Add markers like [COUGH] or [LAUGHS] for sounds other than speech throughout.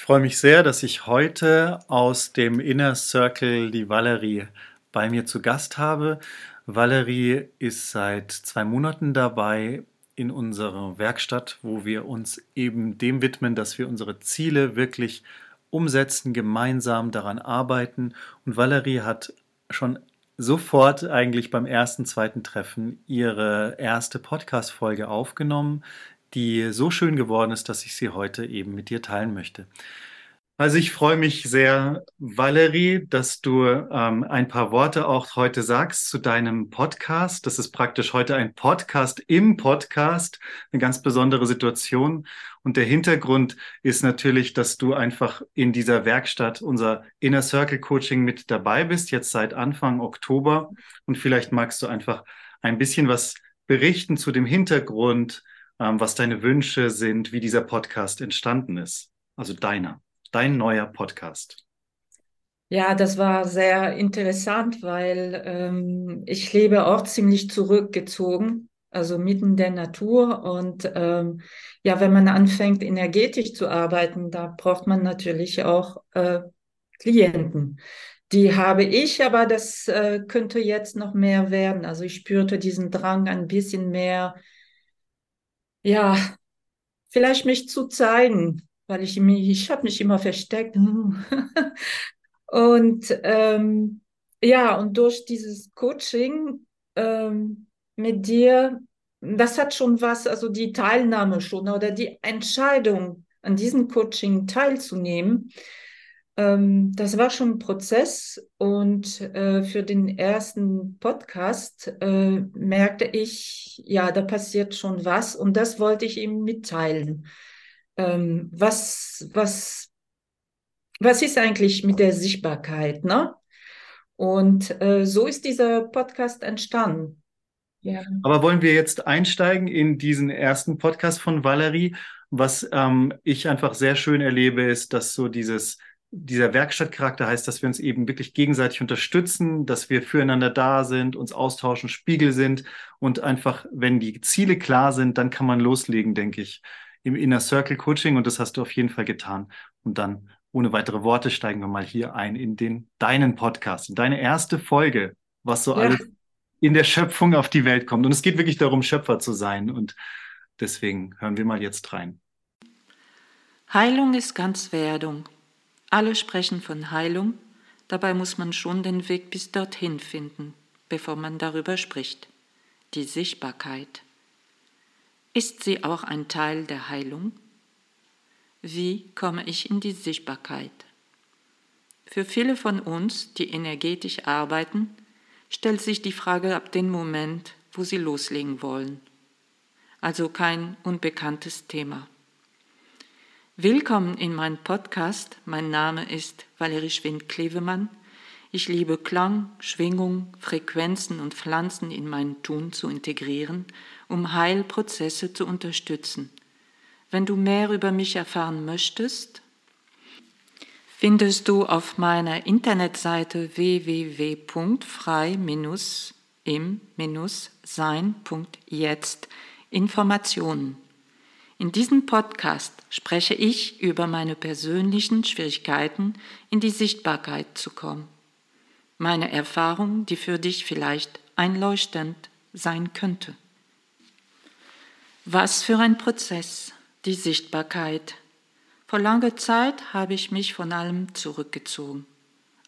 Ich freue mich sehr, dass ich heute aus dem Inner Circle die Valerie bei mir zu Gast habe. Valerie ist seit zwei Monaten dabei in unserer Werkstatt, wo wir uns eben dem widmen, dass wir unsere Ziele wirklich umsetzen, gemeinsam daran arbeiten. Und Valerie hat schon sofort eigentlich beim ersten, zweiten Treffen ihre erste Podcast-Folge aufgenommen, die so schön geworden ist, dass ich sie heute eben mit dir teilen möchte. Also ich freue mich sehr, Valerie, dass du ähm, ein paar Worte auch heute sagst zu deinem Podcast. Das ist praktisch heute ein Podcast im Podcast, eine ganz besondere Situation. Und der Hintergrund ist natürlich, dass du einfach in dieser Werkstatt unser Inner Circle Coaching mit dabei bist, jetzt seit Anfang Oktober. Und vielleicht magst du einfach ein bisschen was berichten zu dem Hintergrund, was deine Wünsche sind, wie dieser Podcast entstanden ist. Also deiner, dein neuer Podcast. Ja, das war sehr interessant, weil ähm, ich lebe auch ziemlich zurückgezogen, also mitten in der Natur. Und ähm, ja, wenn man anfängt, energetisch zu arbeiten, da braucht man natürlich auch äh, Klienten. Die habe ich, aber das äh, könnte jetzt noch mehr werden. Also ich spürte diesen Drang, ein bisschen mehr ja, vielleicht mich zu zeigen, weil ich mich, ich habe mich immer versteckt. [LAUGHS] und ähm, ja, und durch dieses Coaching ähm, mit dir, das hat schon was, also die Teilnahme schon oder die Entscheidung an diesem Coaching teilzunehmen, ähm, das war schon ein Prozess und äh, für den ersten Podcast äh, merkte ich, ja, da passiert schon was und das wollte ich ihm mitteilen. Ähm, was, was, was ist eigentlich mit der Sichtbarkeit, ne? Und äh, so ist dieser Podcast entstanden. Ja. Aber wollen wir jetzt einsteigen in diesen ersten Podcast von Valerie? Was ähm, ich einfach sehr schön erlebe, ist, dass so dieses dieser Werkstattcharakter heißt, dass wir uns eben wirklich gegenseitig unterstützen, dass wir füreinander da sind, uns austauschen, Spiegel sind und einfach, wenn die Ziele klar sind, dann kann man loslegen, denke ich, im Inner Circle Coaching und das hast du auf jeden Fall getan. Und dann ohne weitere Worte steigen wir mal hier ein in den deinen Podcast, in deine erste Folge, was so ja. alles in der Schöpfung auf die Welt kommt. Und es geht wirklich darum, Schöpfer zu sein. Und deswegen hören wir mal jetzt rein. Heilung ist Ganzwerdung. Alle sprechen von Heilung, dabei muss man schon den Weg bis dorthin finden, bevor man darüber spricht. Die Sichtbarkeit. Ist sie auch ein Teil der Heilung? Wie komme ich in die Sichtbarkeit? Für viele von uns, die energetisch arbeiten, stellt sich die Frage ab dem Moment, wo sie loslegen wollen. Also kein unbekanntes Thema. Willkommen in meinem Podcast. Mein Name ist Valerie Schwind-Klevemann. Ich liebe Klang, Schwingung, Frequenzen und Pflanzen in mein Tun zu integrieren, um Heilprozesse zu unterstützen. Wenn du mehr über mich erfahren möchtest, findest du auf meiner Internetseite www.frei-im-sein.jetzt Informationen. In diesem Podcast spreche ich über meine persönlichen Schwierigkeiten, in die Sichtbarkeit zu kommen. Meine Erfahrung, die für dich vielleicht einleuchtend sein könnte. Was für ein Prozess, die Sichtbarkeit. Vor langer Zeit habe ich mich von allem zurückgezogen.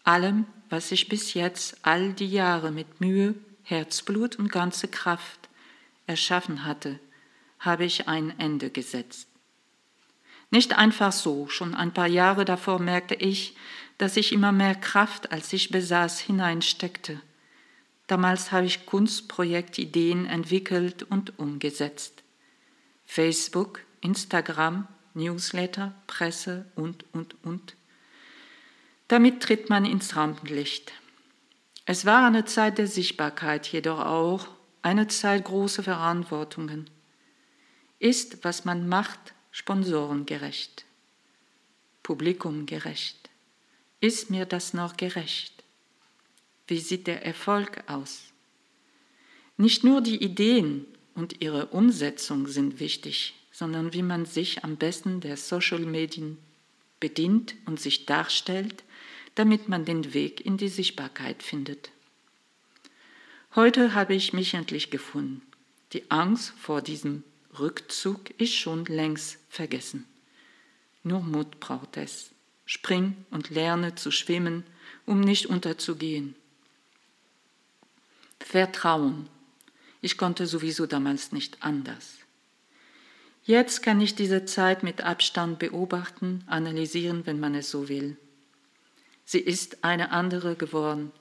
Allem, was ich bis jetzt all die Jahre mit Mühe, Herzblut und ganze Kraft erschaffen hatte – habe ich ein Ende gesetzt. Nicht einfach so, schon ein paar Jahre davor merkte ich, dass ich immer mehr Kraft, als ich besaß, hineinsteckte. Damals habe ich Kunstprojektideen entwickelt und umgesetzt. Facebook, Instagram, Newsletter, Presse und, und, und. Damit tritt man ins Rampenlicht. Es war eine Zeit der Sichtbarkeit, jedoch auch eine Zeit großer Verantwortungen. Ist, was man macht, sponsorengerecht, publikumgerecht? Ist mir das noch gerecht? Wie sieht der Erfolg aus? Nicht nur die Ideen und ihre Umsetzung sind wichtig, sondern wie man sich am besten der Social Medien bedient und sich darstellt, damit man den Weg in die Sichtbarkeit findet. Heute habe ich mich endlich gefunden. Die Angst vor diesem Rückzug ist schon längst vergessen. Nur Mut braucht es. Spring und lerne zu schwimmen, um nicht unterzugehen. Vertrauen. Ich konnte sowieso damals nicht anders. Jetzt kann ich diese Zeit mit Abstand beobachten, analysieren, wenn man es so will. Sie ist eine andere geworden.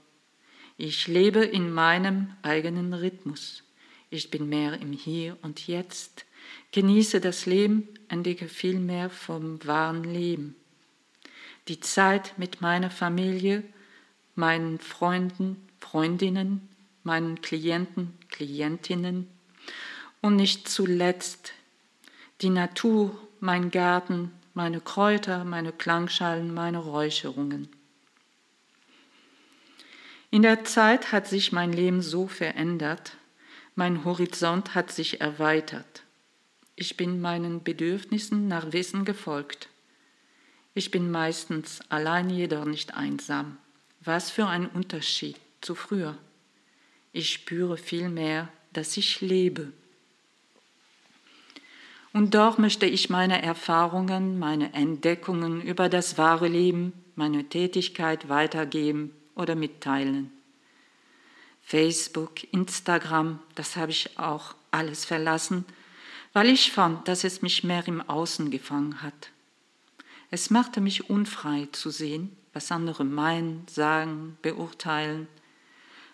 Ich lebe in meinem eigenen Rhythmus. Ich bin mehr im Hier und Jetzt, genieße das Leben, entdecke viel mehr vom wahren Leben. Die Zeit mit meiner Familie, meinen Freunden, Freundinnen, meinen Klienten, Klientinnen und nicht zuletzt die Natur, mein Garten, meine Kräuter, meine Klangschalen, meine Räucherungen. In der Zeit hat sich mein Leben so verändert, mein Horizont hat sich erweitert. Ich bin meinen Bedürfnissen nach Wissen gefolgt. Ich bin meistens allein, jedoch nicht einsam. Was für ein Unterschied zu früher. Ich spüre vielmehr, dass ich lebe. Und doch möchte ich meine Erfahrungen, meine Entdeckungen über das wahre Leben, meine Tätigkeit weitergeben oder mitteilen. Facebook, Instagram, das habe ich auch alles verlassen, weil ich fand, dass es mich mehr im Außen gefangen hat. Es machte mich unfrei zu sehen, was andere meinen, sagen, beurteilen –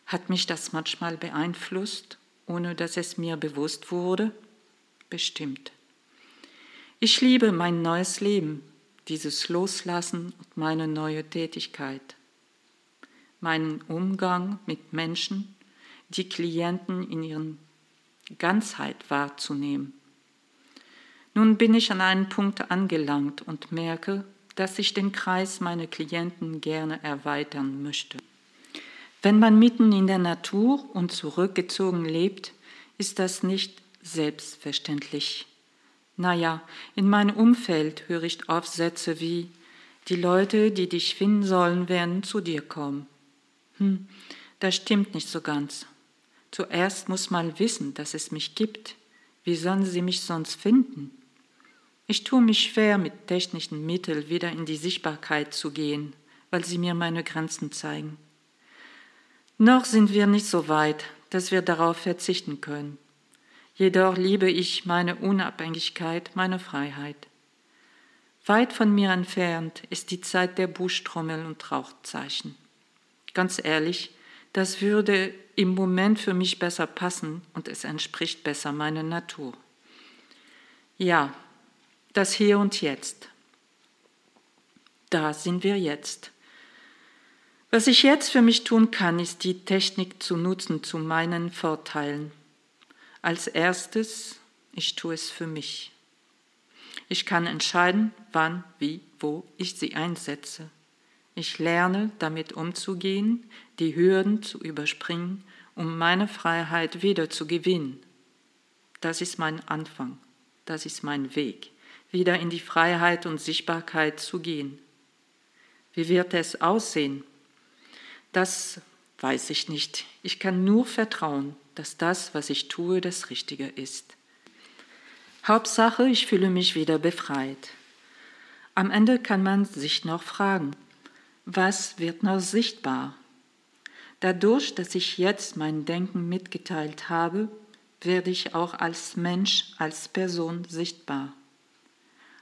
hat mich das manchmal beeinflusst, ohne dass es mir bewusst wurde? Bestimmt. Ich liebe mein neues Leben, dieses Loslassen und meine neue Tätigkeit, meinen Umgang mit Menschen, die Klienten in ihren Ganzheit wahrzunehmen. Nun bin ich an einem Punkt angelangt und merke, dass ich den Kreis meiner Klienten gerne erweitern möchte. Wenn man mitten in der Natur und zurückgezogen lebt, ist das nicht selbstverständlich. Naja, in meinem Umfeld höre ich Aufsätze wie, die Leute, die dich finden sollen, werden zu dir kommen. Hm, das stimmt nicht so ganz. Zuerst muss man wissen, dass es mich gibt. Wie sollen sie mich sonst finden? Ich tue mich schwer, mit technischen Mitteln wieder in die Sichtbarkeit zu gehen, weil sie mir meine Grenzen zeigen. Noch sind wir nicht so weit, dass wir darauf verzichten können. Jedoch liebe ich meine Unabhängigkeit, meine Freiheit. Weit von mir entfernt ist die Zeit der Buschtrommel und Rauchzeichen. Ganz ehrlich, das würde im Moment für mich besser passen und es entspricht besser meiner Natur. Ja, das Hier und Jetzt. Da sind wir jetzt. Was ich jetzt für mich tun kann, ist die Technik zu nutzen zu meinen Vorteilen. Als erstes, ich tue es für mich. Ich kann entscheiden, wann, wie, wo ich sie einsetze. Ich lerne damit umzugehen, die Hürden zu überspringen, um meine Freiheit wieder zu gewinnen. Das ist mein Anfang, das ist mein Weg, wieder in die Freiheit und Sichtbarkeit zu gehen. Wie wird es aussehen? Das weiß ich nicht. Ich kann nur vertrauen, dass das, was ich tue, das Richtige ist. Hauptsache, ich fühle mich wieder befreit. Am Ende kann man sich noch fragen, was wird noch sichtbar? Dadurch, dass ich jetzt mein Denken mitgeteilt habe, werde ich auch als Mensch, als Person sichtbar.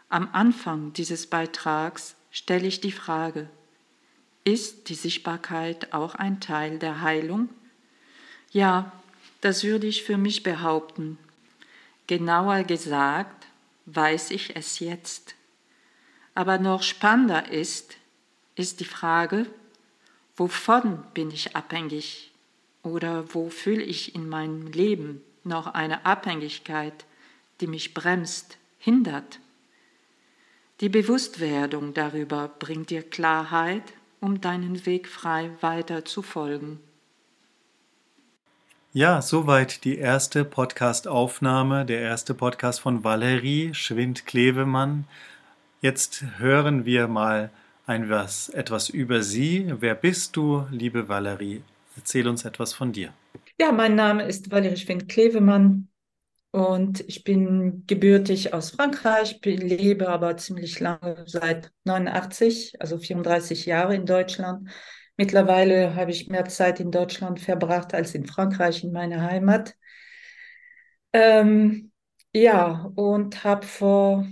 Am Anfang dieses Beitrags stelle ich die Frage, ist die Sichtbarkeit auch ein Teil der Heilung? Ja, das würde ich für mich behaupten. Genauer gesagt, weiß ich es jetzt. Aber noch spannender ist, ist die Frage, wovon bin ich abhängig oder wo fühle ich in meinem Leben noch eine Abhängigkeit, die mich bremst, hindert. Die Bewusstwerdung darüber bringt dir Klarheit, um deinen Weg frei weiter zu folgen. Ja, soweit die erste Podcast-Aufnahme, der erste Podcast von Valerie Schwind-Klevemann. Jetzt hören wir mal ein was, etwas über sie. Wer bist du, liebe Valerie? Erzähl uns etwas von dir. Ja, mein Name ist Valerie Schwind-Klevemann und ich bin gebürtig aus Frankreich, lebe aber ziemlich lange seit 89, also 34 Jahre in Deutschland Mittlerweile habe ich mehr Zeit in Deutschland verbracht als in Frankreich, in meiner Heimat. Ähm, ja, und habe vor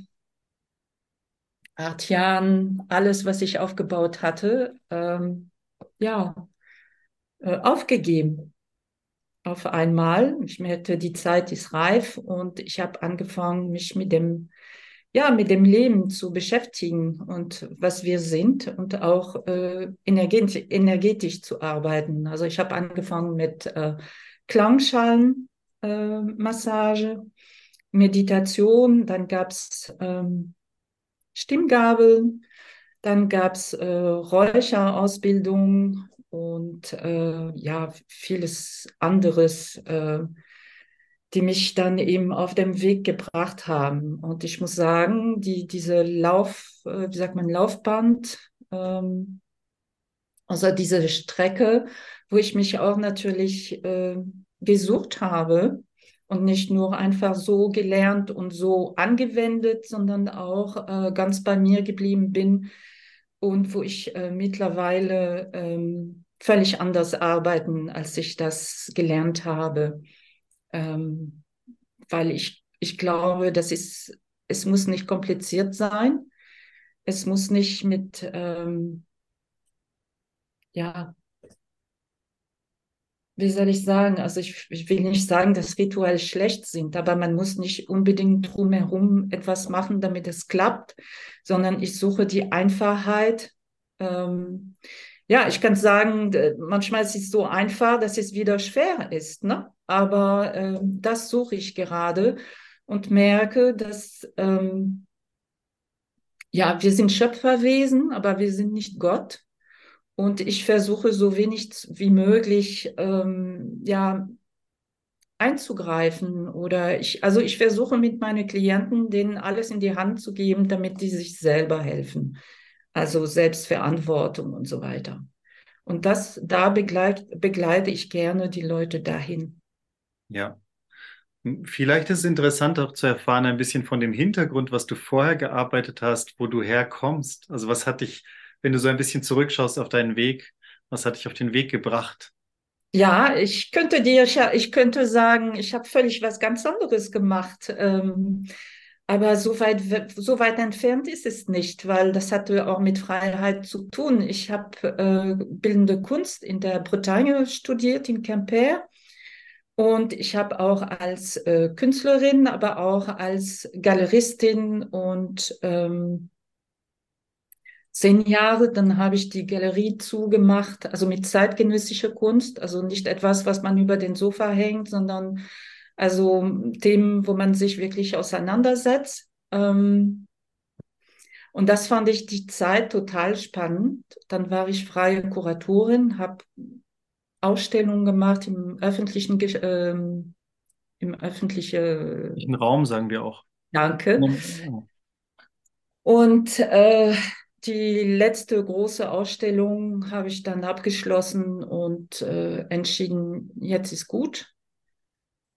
acht Jahren alles, was ich aufgebaut hatte, ähm, ja, äh, aufgegeben. Auf einmal. Ich merkte, die Zeit ist reif und ich habe angefangen, mich mit dem ja, mit dem Leben zu beschäftigen und was wir sind und auch äh, energetisch, energetisch zu arbeiten. Also ich habe angefangen mit äh, Klangschalenmassage, äh, Meditation, dann gab es ähm, Stimmgabeln, dann gab es äh, Räucherausbildung und äh, ja, vieles anderes. Äh, die mich dann eben auf dem Weg gebracht haben. Und ich muss sagen, die, diese Lauf, äh, wie sagt man, Laufband, ähm, also diese Strecke, wo ich mich auch natürlich äh, gesucht habe und nicht nur einfach so gelernt und so angewendet, sondern auch äh, ganz bei mir geblieben bin und wo ich äh, mittlerweile ähm, völlig anders arbeiten, als ich das gelernt habe ähm, weil ich, ich glaube, das ist, es muss nicht kompliziert sein. Es muss nicht mit, ähm, ja, wie soll ich sagen, also ich, ich, will nicht sagen, dass Rituale schlecht sind, aber man muss nicht unbedingt drumherum etwas machen, damit es klappt, sondern ich suche die Einfachheit. Ähm, ja, ich kann sagen, manchmal ist es so einfach, dass es wieder schwer ist, ne? Aber äh, das suche ich gerade und merke, dass ähm, ja, wir sind Schöpferwesen, aber wir sind nicht Gott. Und ich versuche so wenig wie möglich ähm, ja einzugreifen oder ich also ich versuche mit meinen Klienten denen alles in die Hand zu geben, damit die sich selber helfen. Also Selbstverantwortung und so weiter. Und das da begleite, begleite ich gerne die Leute dahin. Ja. Vielleicht ist es interessant auch zu erfahren, ein bisschen von dem Hintergrund, was du vorher gearbeitet hast, wo du herkommst. Also was hat dich, wenn du so ein bisschen zurückschaust auf deinen Weg, was hat dich auf den Weg gebracht? Ja, ich könnte dir, ich könnte sagen, ich habe völlig was ganz anderes gemacht. Ähm, aber so weit, so weit entfernt ist es nicht, weil das hatte auch mit Freiheit zu tun. Ich habe äh, bildende Kunst in der Bretagne studiert, in Quimper. Und ich habe auch als äh, Künstlerin, aber auch als Galeristin und ähm, zehn Jahre, dann habe ich die Galerie zugemacht, also mit zeitgenössischer Kunst, also nicht etwas, was man über den Sofa hängt, sondern also Themen, wo man sich wirklich auseinandersetzt. Ähm, und das fand ich die Zeit total spannend. Dann war ich freie Kuratorin, habe Ausstellungen gemacht im öffentlichen, ähm, im öffentlichen Raum, sagen wir auch. Danke. Und äh, die letzte große Ausstellung habe ich dann abgeschlossen und äh, entschieden, jetzt ist gut.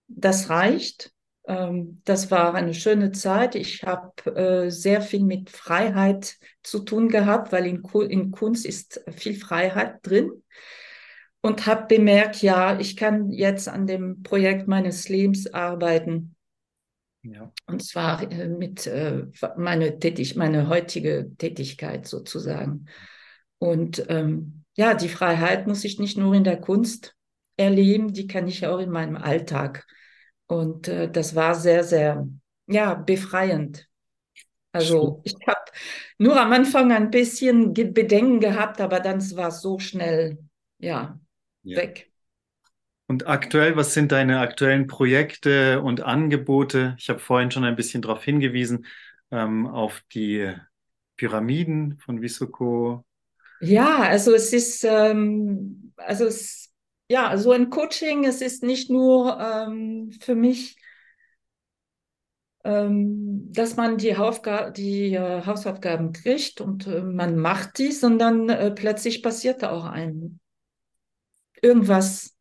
Das reicht. Ähm, das war eine schöne Zeit. Ich habe äh, sehr viel mit Freiheit zu tun gehabt, weil in, in Kunst ist viel Freiheit drin und habe bemerkt, ja, ich kann jetzt an dem Projekt meines Lebens arbeiten. Ja. Und zwar äh, mit äh, meine, Tätig meine heutige Tätigkeit sozusagen. Und ähm, ja, die Freiheit muss ich nicht nur in der Kunst erleben, die kann ich auch in meinem Alltag. Und äh, das war sehr, sehr, ja, befreiend. Also ich habe nur am Anfang ein bisschen Bedenken gehabt, aber dann war es so schnell, ja, ja, weg. Und aktuell, was sind deine aktuellen Projekte und Angebote? Ich habe vorhin schon ein bisschen darauf hingewiesen, ähm, auf die Pyramiden von Visoko. Ja, also es ist, ähm, also es, ja, so ein Coaching, es ist nicht nur ähm, für mich ähm, dass man die, Haufga die äh, Hausaufgaben kriegt und äh, man macht die, sondern äh, plötzlich passiert da auch ein irgendwas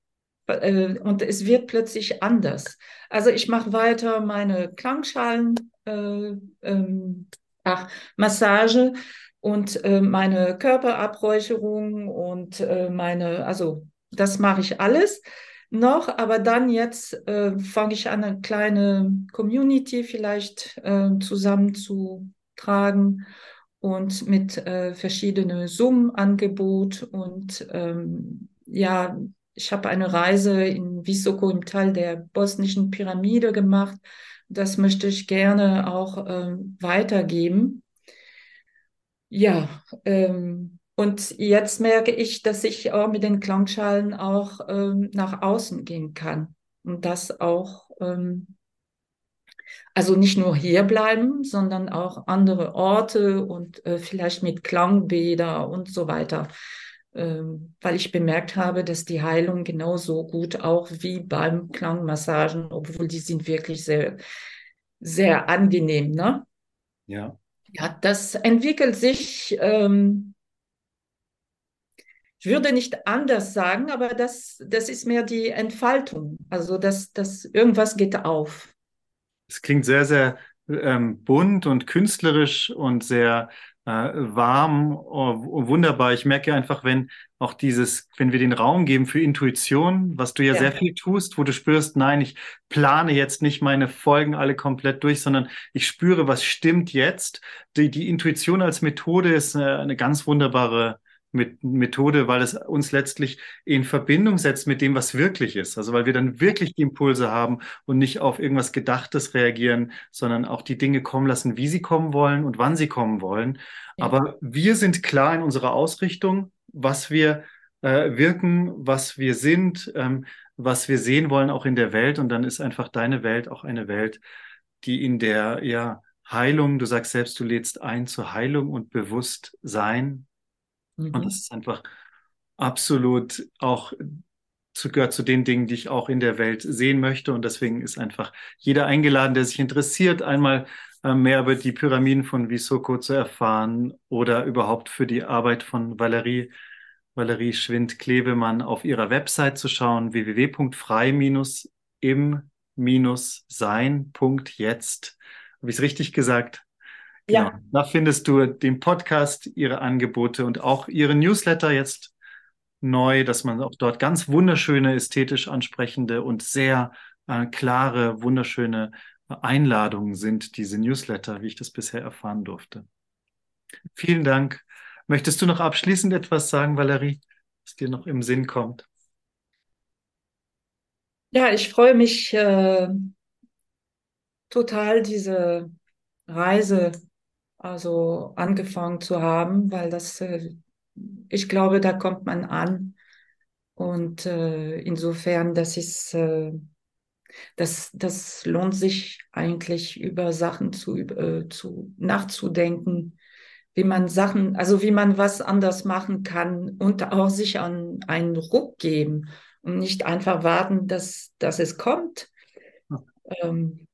äh, und es wird plötzlich anders. Also ich mache weiter meine Klangschalen, äh, ähm, ach, Massage und äh, meine Körperabräucherung und meine, also das mache ich alles noch, aber dann jetzt äh, fange ich an, eine kleine Community vielleicht äh, zusammenzutragen und mit äh, verschiedenen Zoom-Angebot und ähm, ja, ich habe eine Reise in Visoko im Teil der bosnischen Pyramide gemacht. Das möchte ich gerne auch äh, weitergeben. Ja, ähm, und jetzt merke ich, dass ich auch mit den Klangschalen auch ähm, nach außen gehen kann. Und das auch, ähm, also nicht nur hier bleiben, sondern auch andere Orte und äh, vielleicht mit Klangbäder und so weiter. Ähm, weil ich bemerkt habe, dass die Heilung genauso gut auch wie beim Klangmassagen, obwohl die sind wirklich sehr, sehr angenehm, ne? Ja. Ja, das entwickelt sich ähm, ich würde nicht anders sagen, aber das, das ist mehr die Entfaltung. Also, dass das irgendwas geht auf. Es klingt sehr, sehr ähm, bunt und künstlerisch und sehr äh, warm, oh, wunderbar. Ich merke einfach, wenn auch dieses, wenn wir den Raum geben für Intuition, was du ja, ja, sehr viel tust, wo du spürst, nein, ich plane jetzt nicht meine Folgen alle komplett durch, sondern ich spüre, was stimmt jetzt. Die, die Intuition als Methode ist äh, eine ganz wunderbare mit Methode, weil es uns letztlich in Verbindung setzt mit dem, was wirklich ist. Also weil wir dann wirklich die Impulse haben und nicht auf irgendwas Gedachtes reagieren, sondern auch die Dinge kommen lassen, wie sie kommen wollen und wann sie kommen wollen. Ja. Aber wir sind klar in unserer Ausrichtung, was wir äh, wirken, was wir sind, ähm, was wir sehen wollen, auch in der Welt. Und dann ist einfach deine Welt auch eine Welt, die in der, ja, Heilung, du sagst selbst, du lädst ein zur Heilung und Bewusstsein, Mhm. Und das ist einfach absolut auch zu, gehört zu den Dingen, die ich auch in der Welt sehen möchte. Und deswegen ist einfach jeder eingeladen, der sich interessiert, einmal äh, mehr über die Pyramiden von Visoko zu erfahren oder überhaupt für die Arbeit von Valerie, Valerie Schwind-Klebemann auf ihrer Website zu schauen, www.frei-im-sein.jetzt. Habe ich es richtig gesagt? Genau. Ja. Da findest du den Podcast, ihre Angebote und auch ihre Newsletter jetzt neu, dass man auch dort ganz wunderschöne, ästhetisch ansprechende und sehr äh, klare, wunderschöne Einladungen sind, diese Newsletter, wie ich das bisher erfahren durfte. Vielen Dank. Möchtest du noch abschließend etwas sagen, Valerie, was dir noch im Sinn kommt? Ja, ich freue mich äh, total, diese Reise also angefangen zu haben, weil das, äh, ich glaube, da kommt man an. Und äh, insofern, das ist, äh, das, das lohnt sich eigentlich über Sachen zu, zu nachzudenken, wie man Sachen, also wie man was anders machen kann und auch sich an einen Ruck geben und nicht einfach warten, dass, dass es kommt. Ähm,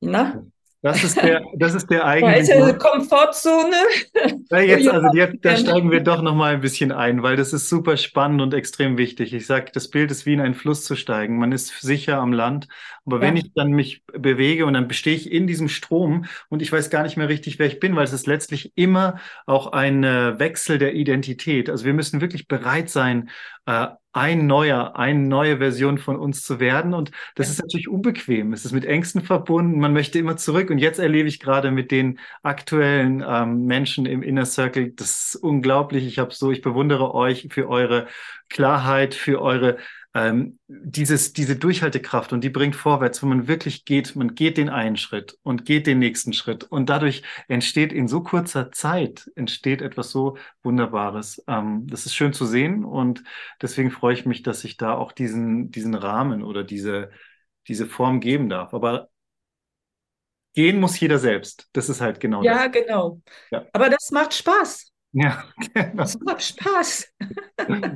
na? Das ist der, das ist der eigentliche. Da ist Komfortzone. [LAUGHS] Ja, jetzt, also jetzt, da steigen wir doch noch mal ein bisschen ein, weil das ist super spannend und extrem wichtig. Ich sage, das Bild ist wie in einen Fluss zu steigen. Man ist sicher am Land, aber ja. wenn ich dann mich bewege und dann bestehe ich in diesem Strom und ich weiß gar nicht mehr richtig, wer ich bin, weil es ist letztlich immer auch ein äh, Wechsel der Identität. Also wir müssen wirklich bereit sein, äh, ein neuer, eine neue Version von uns zu werden. Und das ist natürlich unbequem. Es ist mit Ängsten verbunden. Man möchte immer zurück. Und jetzt erlebe ich gerade mit den aktuellen ähm, Menschen im Inner Circle, das ist unglaublich. Ich habe so, ich bewundere euch für eure Klarheit, für eure ähm, dieses, diese Durchhaltekraft und die bringt vorwärts, wenn man wirklich geht, man geht den einen Schritt und geht den nächsten Schritt und dadurch entsteht in so kurzer Zeit entsteht etwas so Wunderbares. Ähm, das ist schön zu sehen und deswegen freue ich mich, dass ich da auch diesen, diesen Rahmen oder diese, diese Form geben darf. Aber gehen muss jeder selbst. Das ist halt genau ja, das. Genau. Ja, genau. Aber das macht Spaß. Ja, genau. [LAUGHS] Das macht Spaß.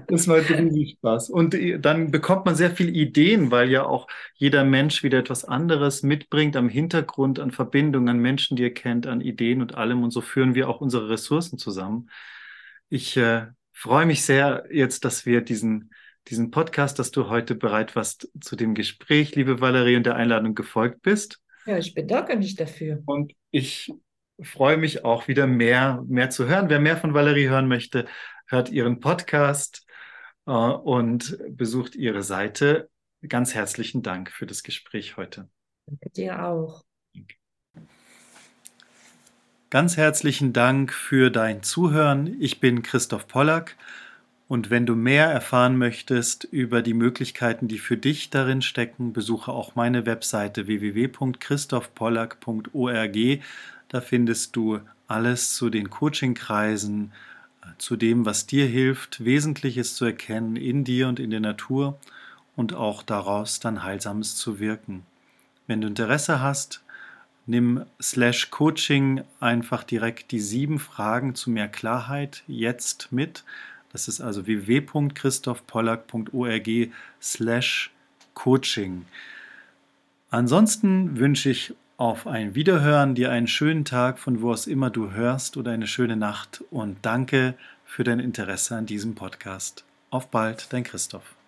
Das macht riesig Spaß. Und dann bekommt man sehr viele Ideen, weil ja auch jeder Mensch wieder etwas anderes mitbringt am Hintergrund, an Verbindungen, an Menschen, die er kennt, an Ideen und allem. Und so führen wir auch unsere Ressourcen zusammen. Ich äh, freue mich sehr jetzt, dass wir diesen, diesen Podcast, dass du heute bereit warst zu dem Gespräch, liebe Valerie, und der Einladung gefolgt bist. Ja, ich bedanke mich dafür. Und ich freue mich auch wieder mehr, mehr zu hören. Wer mehr von Valerie hören möchte, hört ihren Podcast äh, und besucht ihre Seite. Ganz herzlichen Dank für das Gespräch heute. Danke dir auch. Ganz herzlichen Dank für dein Zuhören. Ich bin Christoph Pollack. Und wenn du mehr erfahren möchtest über die Möglichkeiten, die für dich darin stecken, besuche auch meine Webseite www.christophpollack.org. Da findest du alles zu den Coachingkreisen, zu dem, was dir hilft, Wesentliches zu erkennen in dir und in der Natur und auch daraus dann Heilsames zu wirken. Wenn du Interesse hast, nimm slash Coaching einfach direkt die sieben Fragen zu mehr Klarheit jetzt mit. Das ist also www.christophpollack.org slash Coaching. Ansonsten wünsche ich auf ein Wiederhören, dir einen schönen Tag, von wo aus immer du hörst oder eine schöne Nacht und danke für dein Interesse an diesem Podcast. Auf bald, dein Christoph.